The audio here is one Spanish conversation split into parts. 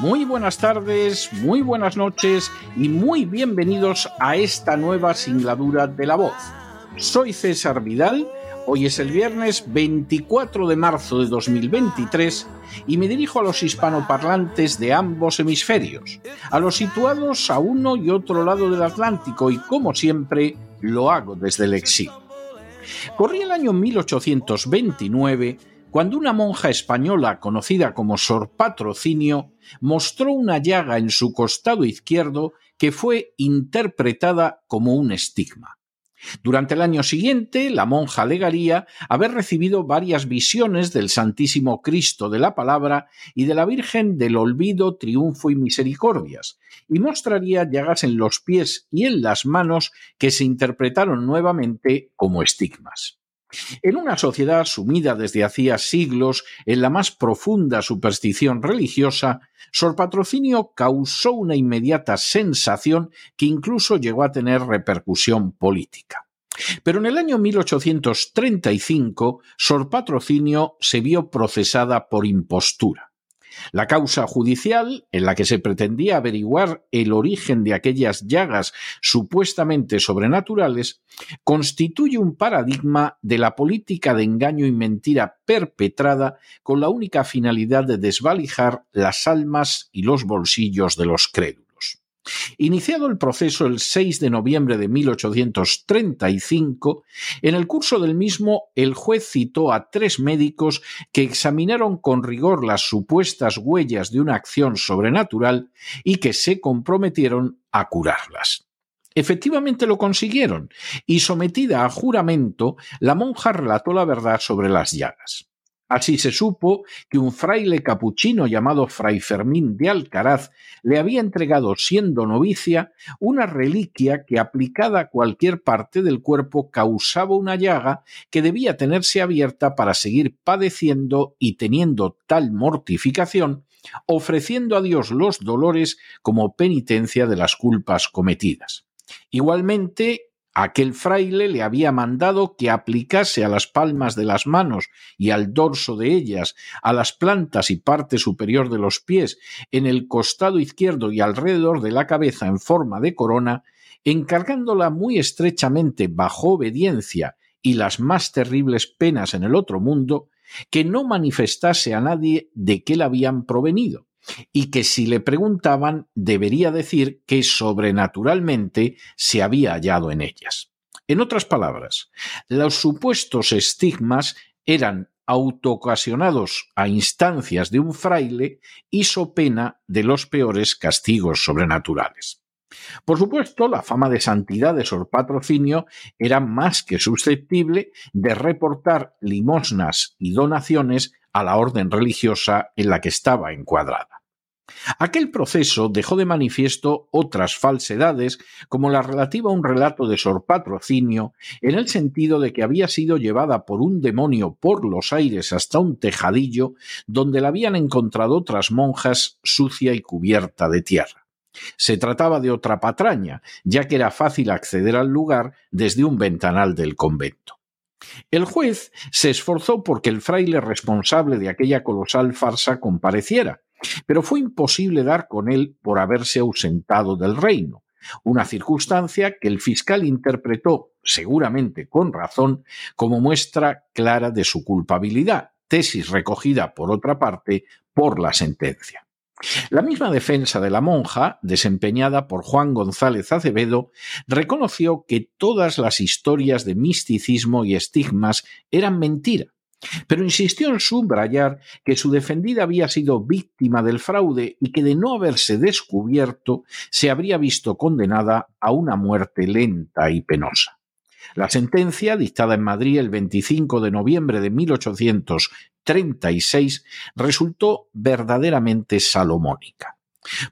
muy buenas tardes, muy buenas noches y muy bienvenidos a esta nueva singladura de la voz. Soy César Vidal, hoy es el viernes 24 de marzo de 2023 y me dirijo a los hispanoparlantes de ambos hemisferios, a los situados a uno y otro lado del Atlántico y como siempre lo hago desde el exilio. Corría el año 1829 cuando una monja española conocida como Sor Patrocinio mostró una llaga en su costado izquierdo que fue interpretada como un estigma. Durante el año siguiente, la monja alegaría haber recibido varias visiones del Santísimo Cristo de la Palabra y de la Virgen del Olvido, Triunfo y Misericordias, y mostraría llagas en los pies y en las manos que se interpretaron nuevamente como estigmas. En una sociedad sumida desde hacía siglos en la más profunda superstición religiosa, Sor Patrocinio causó una inmediata sensación que incluso llegó a tener repercusión política. Pero en el año 1835, Sor Patrocinio se vio procesada por impostura. La causa judicial, en la que se pretendía averiguar el origen de aquellas llagas supuestamente sobrenaturales, constituye un paradigma de la política de engaño y mentira perpetrada con la única finalidad de desvalijar las almas y los bolsillos de los crédulos. Iniciado el proceso el 6 de noviembre de 1835, en el curso del mismo el juez citó a tres médicos que examinaron con rigor las supuestas huellas de una acción sobrenatural y que se comprometieron a curarlas. Efectivamente lo consiguieron, y sometida a juramento, la monja relató la verdad sobre las llagas. Así se supo que un fraile capuchino llamado Fray Fermín de Alcaraz le había entregado, siendo novicia, una reliquia que aplicada a cualquier parte del cuerpo causaba una llaga que debía tenerse abierta para seguir padeciendo y teniendo tal mortificación, ofreciendo a Dios los dolores como penitencia de las culpas cometidas. Igualmente, Aquel fraile le había mandado que aplicase a las palmas de las manos y al dorso de ellas, a las plantas y parte superior de los pies, en el costado izquierdo y alrededor de la cabeza en forma de corona, encargándola muy estrechamente bajo obediencia y las más terribles penas en el otro mundo, que no manifestase a nadie de qué la habían provenido y que si le preguntaban debería decir que sobrenaturalmente se había hallado en ellas. En otras palabras, los supuestos estigmas eran autoocasionados a instancias de un fraile y so pena de los peores castigos sobrenaturales. Por supuesto, la fama de santidad de Sor Patrocinio era más que susceptible de reportar limosnas y donaciones a la orden religiosa en la que estaba encuadrada. Aquel proceso dejó de manifiesto otras falsedades, como la relativa a un relato de Sor Patrocinio, en el sentido de que había sido llevada por un demonio por los aires hasta un tejadillo, donde la habían encontrado otras monjas sucia y cubierta de tierra. Se trataba de otra patraña, ya que era fácil acceder al lugar desde un ventanal del convento. El juez se esforzó porque el fraile responsable de aquella colosal farsa compareciera, pero fue imposible dar con él por haberse ausentado del reino, una circunstancia que el fiscal interpretó, seguramente con razón, como muestra clara de su culpabilidad, tesis recogida, por otra parte, por la sentencia. La misma defensa de la monja, desempeñada por Juan González Acevedo, reconoció que todas las historias de misticismo y estigmas eran mentira, pero insistió en subrayar que su defendida había sido víctima del fraude y que de no haberse descubierto se habría visto condenada a una muerte lenta y penosa. La sentencia, dictada en Madrid el 25 de noviembre de 1836, resultó verdaderamente salomónica.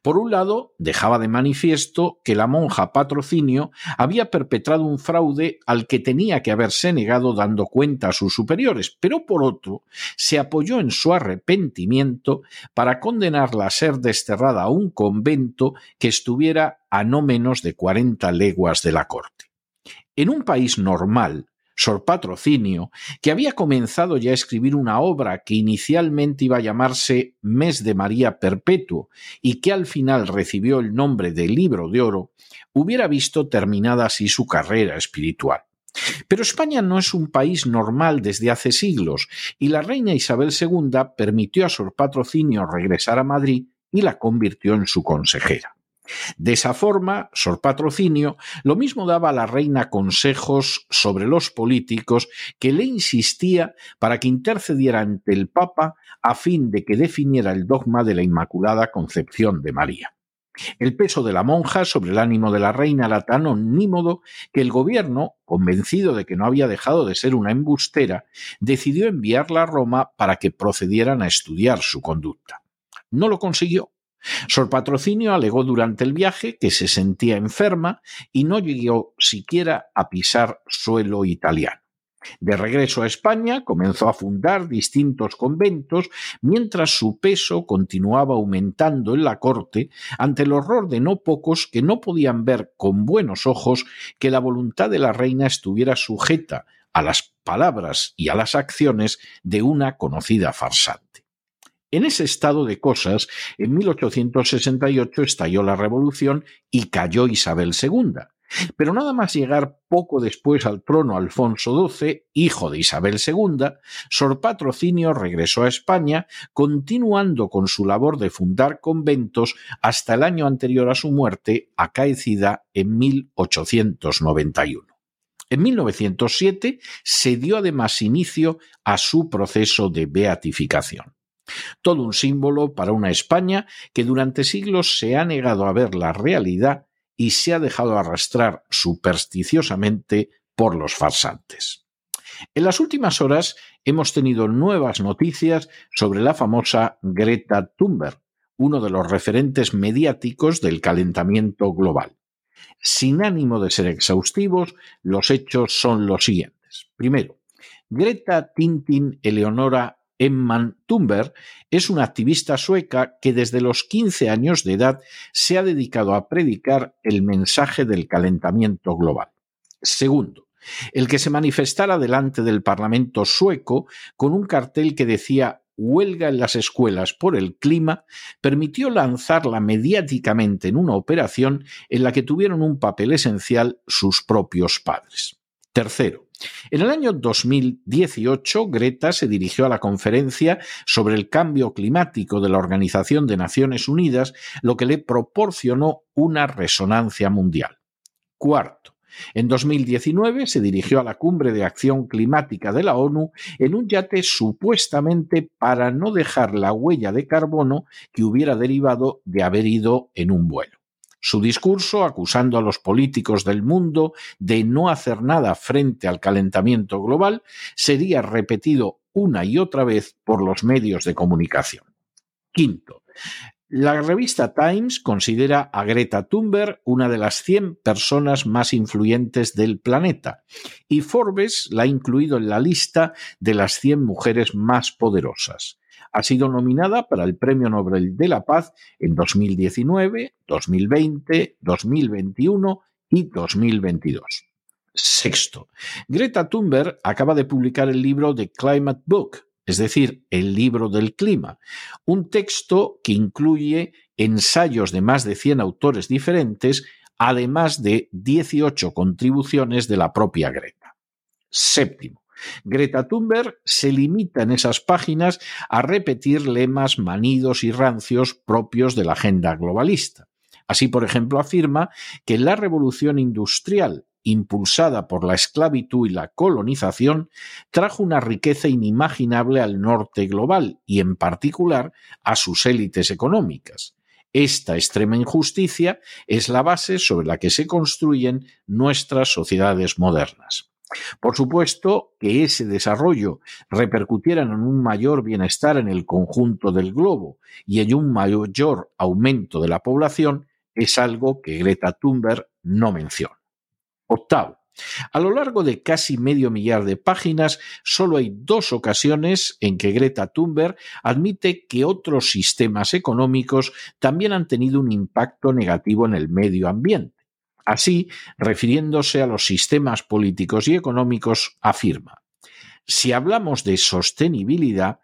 Por un lado, dejaba de manifiesto que la monja patrocinio había perpetrado un fraude al que tenía que haberse negado dando cuenta a sus superiores, pero por otro, se apoyó en su arrepentimiento para condenarla a ser desterrada a un convento que estuviera a no menos de cuarenta leguas de la corte. En un país normal, Sor Patrocinio, que había comenzado ya a escribir una obra que inicialmente iba a llamarse Mes de María Perpetuo y que al final recibió el nombre de Libro de Oro, hubiera visto terminada así su carrera espiritual. Pero España no es un país normal desde hace siglos, y la reina Isabel II permitió a Sor Patrocinio regresar a Madrid y la convirtió en su consejera. De esa forma, Sor Patrocinio lo mismo daba a la reina consejos sobre los políticos que le insistía para que intercediera ante el Papa a fin de que definiera el dogma de la Inmaculada Concepción de María. El peso de la monja sobre el ánimo de la reina era tan omnímodo que el gobierno, convencido de que no había dejado de ser una embustera, decidió enviarla a Roma para que procedieran a estudiar su conducta. No lo consiguió Sor Patrocinio alegó durante el viaje que se sentía enferma y no llegó siquiera a pisar suelo italiano. De regreso a España, comenzó a fundar distintos conventos, mientras su peso continuaba aumentando en la corte ante el horror de no pocos que no podían ver con buenos ojos que la voluntad de la reina estuviera sujeta a las palabras y a las acciones de una conocida farsante. En ese estado de cosas, en 1868 estalló la revolución y cayó Isabel II. Pero nada más llegar poco después al trono Alfonso XII, hijo de Isabel II, Sor Patrocinio regresó a España, continuando con su labor de fundar conventos hasta el año anterior a su muerte, acaecida en 1891. En 1907 se dio además inicio a su proceso de beatificación. Todo un símbolo para una España que durante siglos se ha negado a ver la realidad y se ha dejado arrastrar supersticiosamente por los farsantes. En las últimas horas hemos tenido nuevas noticias sobre la famosa Greta Thunberg, uno de los referentes mediáticos del calentamiento global. Sin ánimo de ser exhaustivos, los hechos son los siguientes. Primero, Greta Tintin Eleonora Emman Thunberg es una activista sueca que desde los 15 años de edad se ha dedicado a predicar el mensaje del calentamiento global. Segundo, el que se manifestara delante del Parlamento sueco con un cartel que decía huelga en las escuelas por el clima permitió lanzarla mediáticamente en una operación en la que tuvieron un papel esencial sus propios padres. Tercero, en el año 2018, Greta se dirigió a la conferencia sobre el cambio climático de la Organización de Naciones Unidas, lo que le proporcionó una resonancia mundial. Cuarto, en 2019 se dirigió a la cumbre de acción climática de la ONU en un yate supuestamente para no dejar la huella de carbono que hubiera derivado de haber ido en un vuelo. Su discurso, acusando a los políticos del mundo de no hacer nada frente al calentamiento global, sería repetido una y otra vez por los medios de comunicación. Quinto, la revista Times considera a Greta Thunberg una de las 100 personas más influyentes del planeta y Forbes la ha incluido en la lista de las 100 mujeres más poderosas ha sido nominada para el Premio Nobel de la Paz en 2019, 2020, 2021 y 2022. Sexto, Greta Thunberg acaba de publicar el libro The Climate Book, es decir, el libro del clima, un texto que incluye ensayos de más de 100 autores diferentes, además de 18 contribuciones de la propia Greta. Séptimo, Greta Thunberg se limita en esas páginas a repetir lemas manidos y rancios propios de la agenda globalista. Así, por ejemplo, afirma que la revolución industrial impulsada por la esclavitud y la colonización, trajo una riqueza inimaginable al norte global y en particular a sus élites económicas. Esta extrema injusticia es la base sobre la que se construyen nuestras sociedades modernas. Por supuesto que ese desarrollo repercutiera en un mayor bienestar en el conjunto del globo y en un mayor aumento de la población es algo que Greta Thunberg no menciona. Octavo. A lo largo de casi medio millar de páginas, solo hay dos ocasiones en que Greta Thunberg admite que otros sistemas económicos también han tenido un impacto negativo en el medio ambiente. Así, refiriéndose a los sistemas políticos y económicos, afirma, si hablamos de sostenibilidad,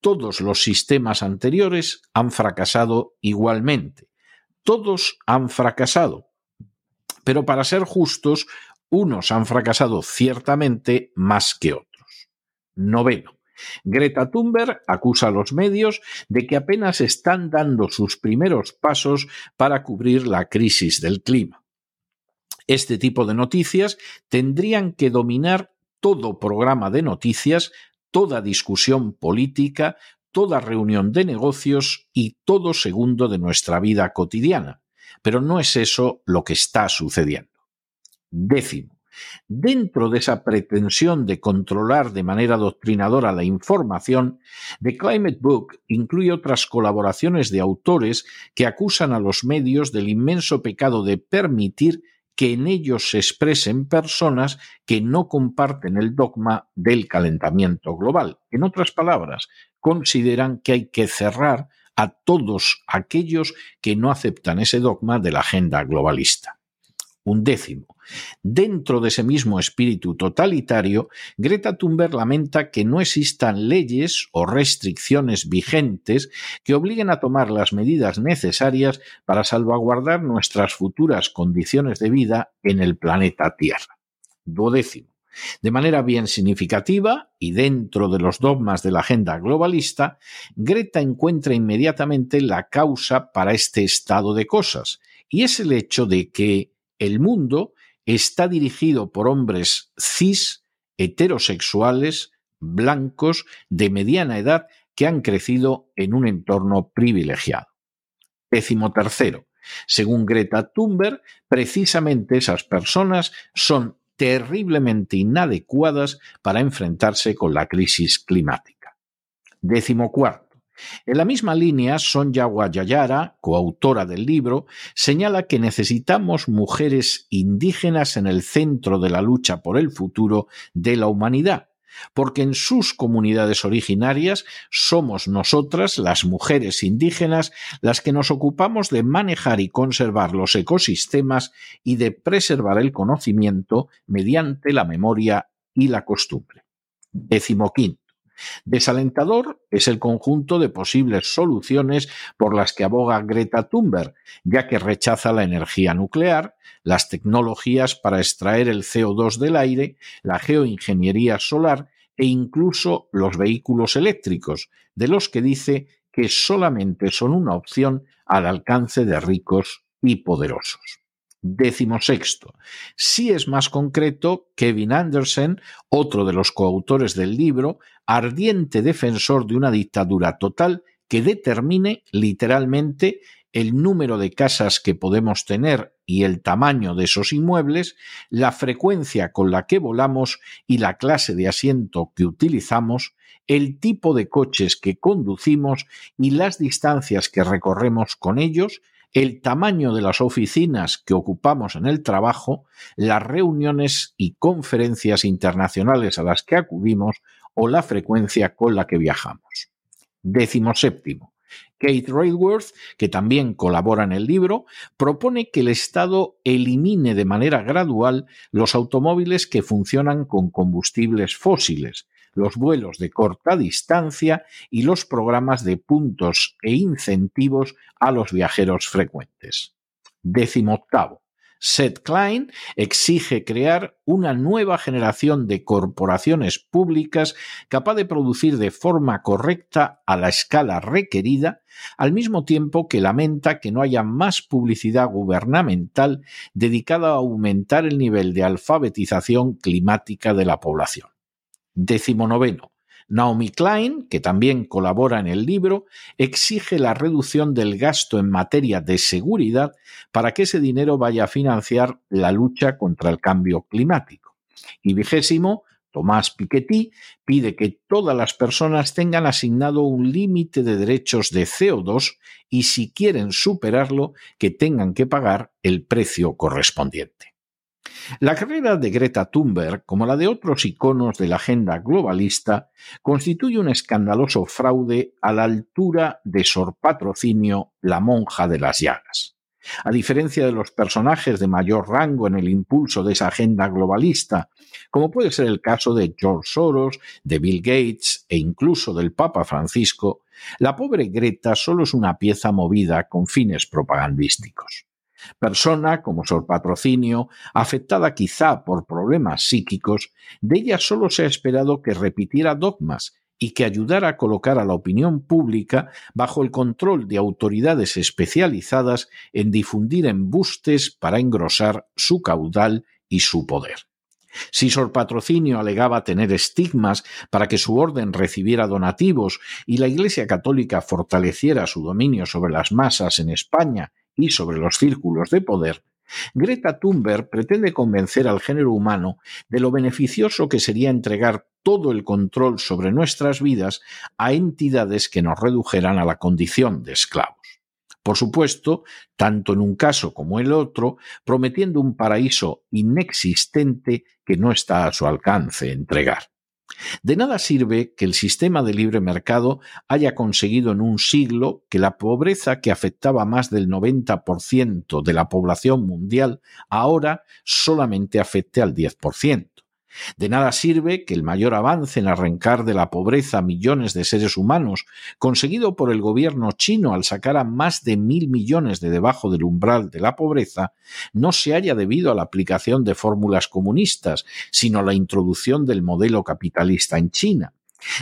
todos los sistemas anteriores han fracasado igualmente. Todos han fracasado. Pero para ser justos, unos han fracasado ciertamente más que otros. Noveno. Greta Thunberg acusa a los medios de que apenas están dando sus primeros pasos para cubrir la crisis del clima. Este tipo de noticias tendrían que dominar todo programa de noticias, toda discusión política, toda reunión de negocios y todo segundo de nuestra vida cotidiana. Pero no es eso lo que está sucediendo. Décimo. Dentro de esa pretensión de controlar de manera doctrinadora la información, The Climate Book incluye otras colaboraciones de autores que acusan a los medios del inmenso pecado de permitir que en ellos se expresen personas que no comparten el dogma del calentamiento global. En otras palabras, consideran que hay que cerrar a todos aquellos que no aceptan ese dogma de la agenda globalista. Un décimo. Dentro de ese mismo espíritu totalitario, Greta Thunberg lamenta que no existan leyes o restricciones vigentes que obliguen a tomar las medidas necesarias para salvaguardar nuestras futuras condiciones de vida en el planeta Tierra. Duodécimo. De manera bien significativa, y dentro de los dogmas de la agenda globalista, Greta encuentra inmediatamente la causa para este estado de cosas, y es el hecho de que el mundo está dirigido por hombres cis, heterosexuales, blancos, de mediana edad, que han crecido en un entorno privilegiado. Décimo tercero. Según Greta Thunberg, precisamente esas personas son terriblemente inadecuadas para enfrentarse con la crisis climática. Décimo cuarto. En la misma línea, Sonja Guayayara, coautora del libro, señala que necesitamos mujeres indígenas en el centro de la lucha por el futuro de la humanidad, porque en sus comunidades originarias somos nosotras, las mujeres indígenas, las que nos ocupamos de manejar y conservar los ecosistemas y de preservar el conocimiento mediante la memoria y la costumbre. Décimo Desalentador es el conjunto de posibles soluciones por las que aboga Greta Thunberg, ya que rechaza la energía nuclear, las tecnologías para extraer el CO2 del aire, la geoingeniería solar e incluso los vehículos eléctricos, de los que dice que solamente son una opción al alcance de ricos y poderosos. Décimo sexto. Si es más concreto, Kevin Anderson, otro de los coautores del libro, ardiente defensor de una dictadura total que determine literalmente el número de casas que podemos tener y el tamaño de esos inmuebles, la frecuencia con la que volamos y la clase de asiento que utilizamos, el tipo de coches que conducimos y las distancias que recorremos con ellos, el tamaño de las oficinas que ocupamos en el trabajo, las reuniones y conferencias internacionales a las que acudimos o la frecuencia con la que viajamos. Décimo séptimo. Kate Railworth, que también colabora en el libro, propone que el Estado elimine de manera gradual los automóviles que funcionan con combustibles fósiles, los vuelos de corta distancia y los programas de puntos e incentivos a los viajeros frecuentes. Décimo octavo. Seth Klein exige crear una nueva generación de corporaciones públicas capaz de producir de forma correcta a la escala requerida, al mismo tiempo que lamenta que no haya más publicidad gubernamental dedicada a aumentar el nivel de alfabetización climática de la población. Décimo noveno. Naomi Klein, que también colabora en el libro, exige la reducción del gasto en materia de seguridad para que ese dinero vaya a financiar la lucha contra el cambio climático. Y vigésimo, Tomás Piketty pide que todas las personas tengan asignado un límite de derechos de CO2 y si quieren superarlo, que tengan que pagar el precio correspondiente. La carrera de Greta Thunberg, como la de otros iconos de la agenda globalista, constituye un escandaloso fraude a la altura de Sor Patrocinio, la monja de las llagas. A diferencia de los personajes de mayor rango en el impulso de esa agenda globalista, como puede ser el caso de George Soros, de Bill Gates e incluso del Papa Francisco, la pobre Greta solo es una pieza movida con fines propagandísticos persona como Sor Patrocinio, afectada quizá por problemas psíquicos, de ella solo se ha esperado que repitiera dogmas y que ayudara a colocar a la opinión pública bajo el control de autoridades especializadas en difundir embustes para engrosar su caudal y su poder. Si Sor Patrocinio alegaba tener estigmas para que su orden recibiera donativos y la Iglesia Católica fortaleciera su dominio sobre las masas en España y sobre los círculos de poder, Greta Thunberg pretende convencer al género humano de lo beneficioso que sería entregar todo el control sobre nuestras vidas a entidades que nos redujeran a la condición de esclavos. Por supuesto, tanto en un caso como en el otro, prometiendo un paraíso inexistente que no está a su alcance entregar. De nada sirve que el sistema de libre mercado haya conseguido en un siglo que la pobreza que afectaba más del 90% de la población mundial ahora solamente afecte al 10%. De nada sirve que el mayor avance en arrancar de la pobreza a millones de seres humanos, conseguido por el gobierno chino al sacar a más de mil millones de debajo del umbral de la pobreza, no se haya debido a la aplicación de fórmulas comunistas, sino a la introducción del modelo capitalista en China.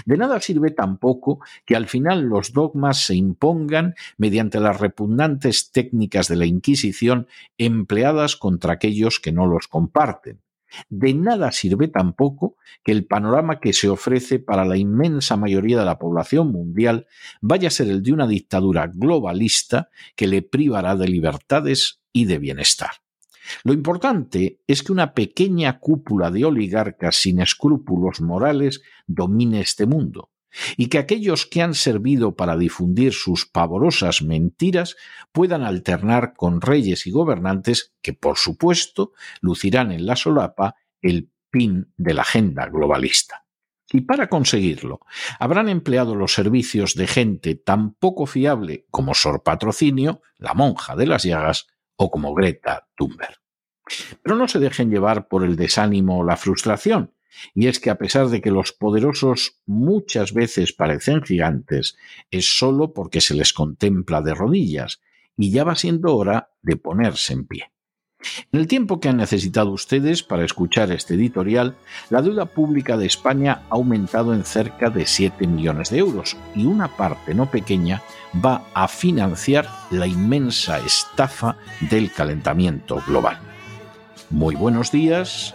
De nada sirve tampoco que al final los dogmas se impongan mediante las repugnantes técnicas de la Inquisición empleadas contra aquellos que no los comparten. De nada sirve tampoco que el panorama que se ofrece para la inmensa mayoría de la población mundial vaya a ser el de una dictadura globalista que le privará de libertades y de bienestar. Lo importante es que una pequeña cúpula de oligarcas sin escrúpulos morales domine este mundo, y que aquellos que han servido para difundir sus pavorosas mentiras puedan alternar con reyes y gobernantes que, por supuesto, lucirán en la solapa el pin de la agenda globalista. Y para conseguirlo, habrán empleado los servicios de gente tan poco fiable como Sor Patrocinio, la monja de las llagas, o como Greta Thunberg. Pero no se dejen llevar por el desánimo o la frustración, y es que a pesar de que los poderosos muchas veces parecen gigantes, es solo porque se les contempla de rodillas, y ya va siendo hora de ponerse en pie. En el tiempo que han necesitado ustedes para escuchar este editorial, la deuda pública de España ha aumentado en cerca de 7 millones de euros y una parte no pequeña va a financiar la inmensa estafa del calentamiento global. Muy buenos días